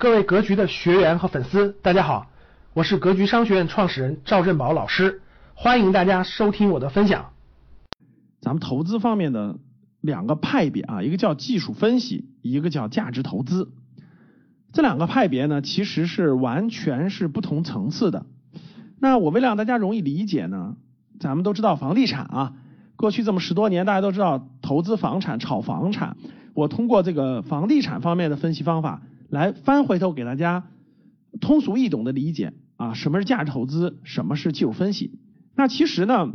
各位格局的学员和粉丝，大家好，我是格局商学院创始人赵振宝老师，欢迎大家收听我的分享。咱们投资方面的两个派别啊，一个叫技术分析，一个叫价值投资。这两个派别呢，其实是完全是不同层次的。那我为了让大家容易理解呢，咱们都知道房地产啊，过去这么十多年，大家都知道投资房产、炒房产。我通过这个房地产方面的分析方法。来翻回头给大家通俗易懂的理解啊，什么是价值投资，什么是技术分析？那其实呢，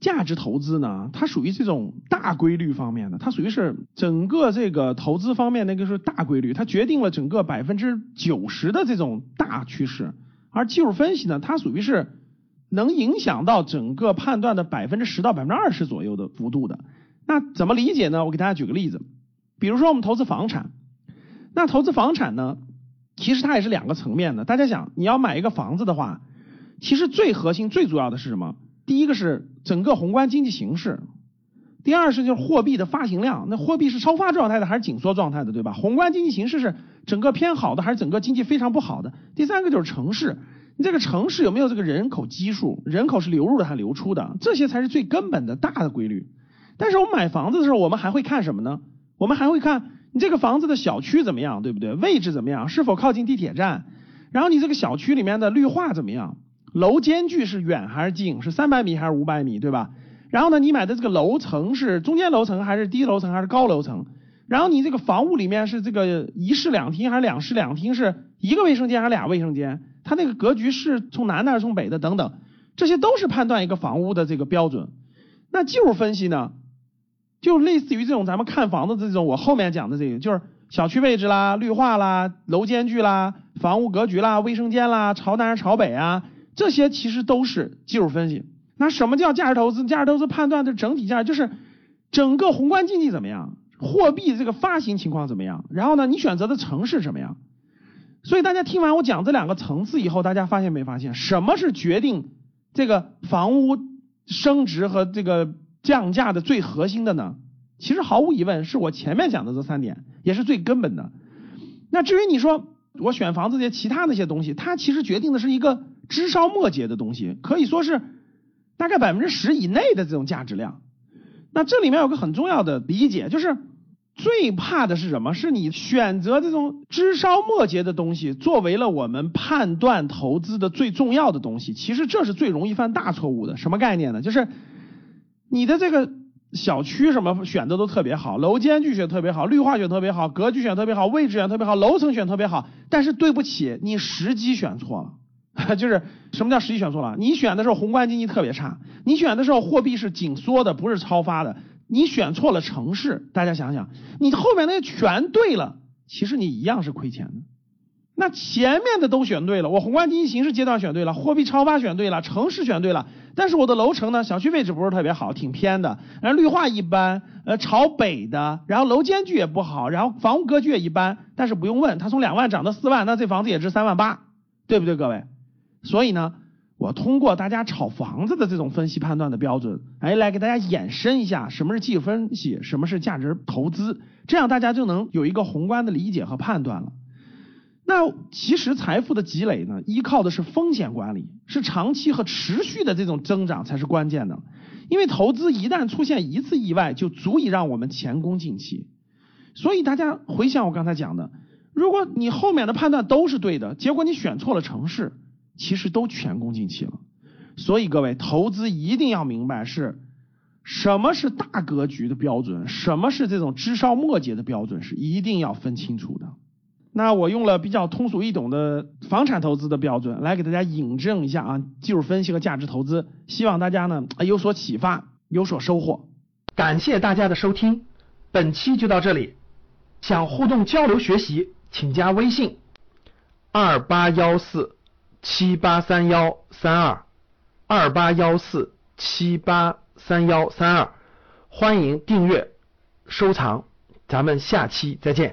价值投资呢，它属于这种大规律方面的，它属于是整个这个投资方面那个是大规律，它决定了整个百分之九十的这种大趋势。而技术分析呢，它属于是能影响到整个判断的百分之十到百分之二十左右的幅度的。那怎么理解呢？我给大家举个例子，比如说我们投资房产。那投资房产呢，其实它也是两个层面的。大家想，你要买一个房子的话，其实最核心、最主要的是什么？第一个是整个宏观经济形势，第二是就是货币的发行量。那货币是超发状态的还是紧缩状态的，对吧？宏观经济形势是整个偏好的还是整个经济非常不好的？第三个就是城市，你这个城市有没有这个人口基数？人口是流入的还是流出的？这些才是最根本的大的规律。但是我们买房子的时候，我们还会看什么呢？我们还会看。你这个房子的小区怎么样，对不对？位置怎么样？是否靠近地铁站？然后你这个小区里面的绿化怎么样？楼间距是远还是近？是三百米还是五百米，对吧？然后呢，你买的这个楼层是中间楼层还是低楼层还是高楼层？然后你这个房屋里面是这个一室两厅还是两室两厅？是一个卫生间还是俩卫生间？它那个格局是从南的还是从北的？等等，这些都是判断一个房屋的这个标准。那技术分析呢？就类似于这种咱们看房子的这种，我后面讲的这个，就是小区位置啦、绿化啦、楼间距啦、房屋格局啦、卫生间啦、朝南朝北啊，这些其实都是技术分析。那什么叫价值投资？价值投资判断的整体价值就是整个宏观经济怎么样，货币这个发行情况怎么样，然后呢，你选择的城市怎么样。所以大家听完我讲这两个层次以后，大家发现没发现，什么是决定这个房屋升值和这个？降价的最核心的呢，其实毫无疑问是我前面讲的这三点，也是最根本的。那至于你说我选房子这些其他那些东西，它其实决定的是一个枝梢末节的东西，可以说是大概百分之十以内的这种价值量。那这里面有个很重要的理解，就是最怕的是什么？是你选择这种枝梢末节的东西作为了我们判断投资的最重要的东西，其实这是最容易犯大错误的。什么概念呢？就是。你的这个小区什么选的都特别好，楼间距选特别好，绿化选特别好，格局选特别好，位置选特别好，楼层选特别好。但是对不起，你时机选错了。就是什么叫时机选错了？你选的时候宏观经济特别差，你选的时候货币是紧缩的，不是超发的。你选错了城市，大家想想，你后面那些全对了，其实你一样是亏钱的。那前面的都选对了，我宏观经济形势阶段选对了，货币超发选对了，城市选对了。但是我的楼层呢，小区位置不是特别好，挺偏的，然后绿化一般，呃，朝北的，然后楼间距也不好，然后房屋格局也一般。但是不用问，它从两万涨到四万，那这房子也值三万八，对不对，各位？所以呢，我通过大家炒房子的这种分析判断的标准，哎，来给大家延伸一下什么是技术分析，什么是价值投资，这样大家就能有一个宏观的理解和判断了。那其实财富的积累呢，依靠的是风险管理，是长期和持续的这种增长才是关键的。因为投资一旦出现一次意外，就足以让我们前功尽弃。所以大家回想我刚才讲的，如果你后面的判断都是对的，结果你选错了城市，其实都前功尽弃了。所以各位，投资一定要明白是什么是大格局的标准，什么是这种枝梢末节的标准，是一定要分清楚的。那我用了比较通俗易懂的房产投资的标准来给大家引证一下啊，技术分析和价值投资，希望大家呢有所启发，有所收获。感谢大家的收听，本期就到这里。想互动交流学习，请加微信二八幺四七八三幺三二二八幺四七八三幺三二，欢迎订阅收藏，咱们下期再见。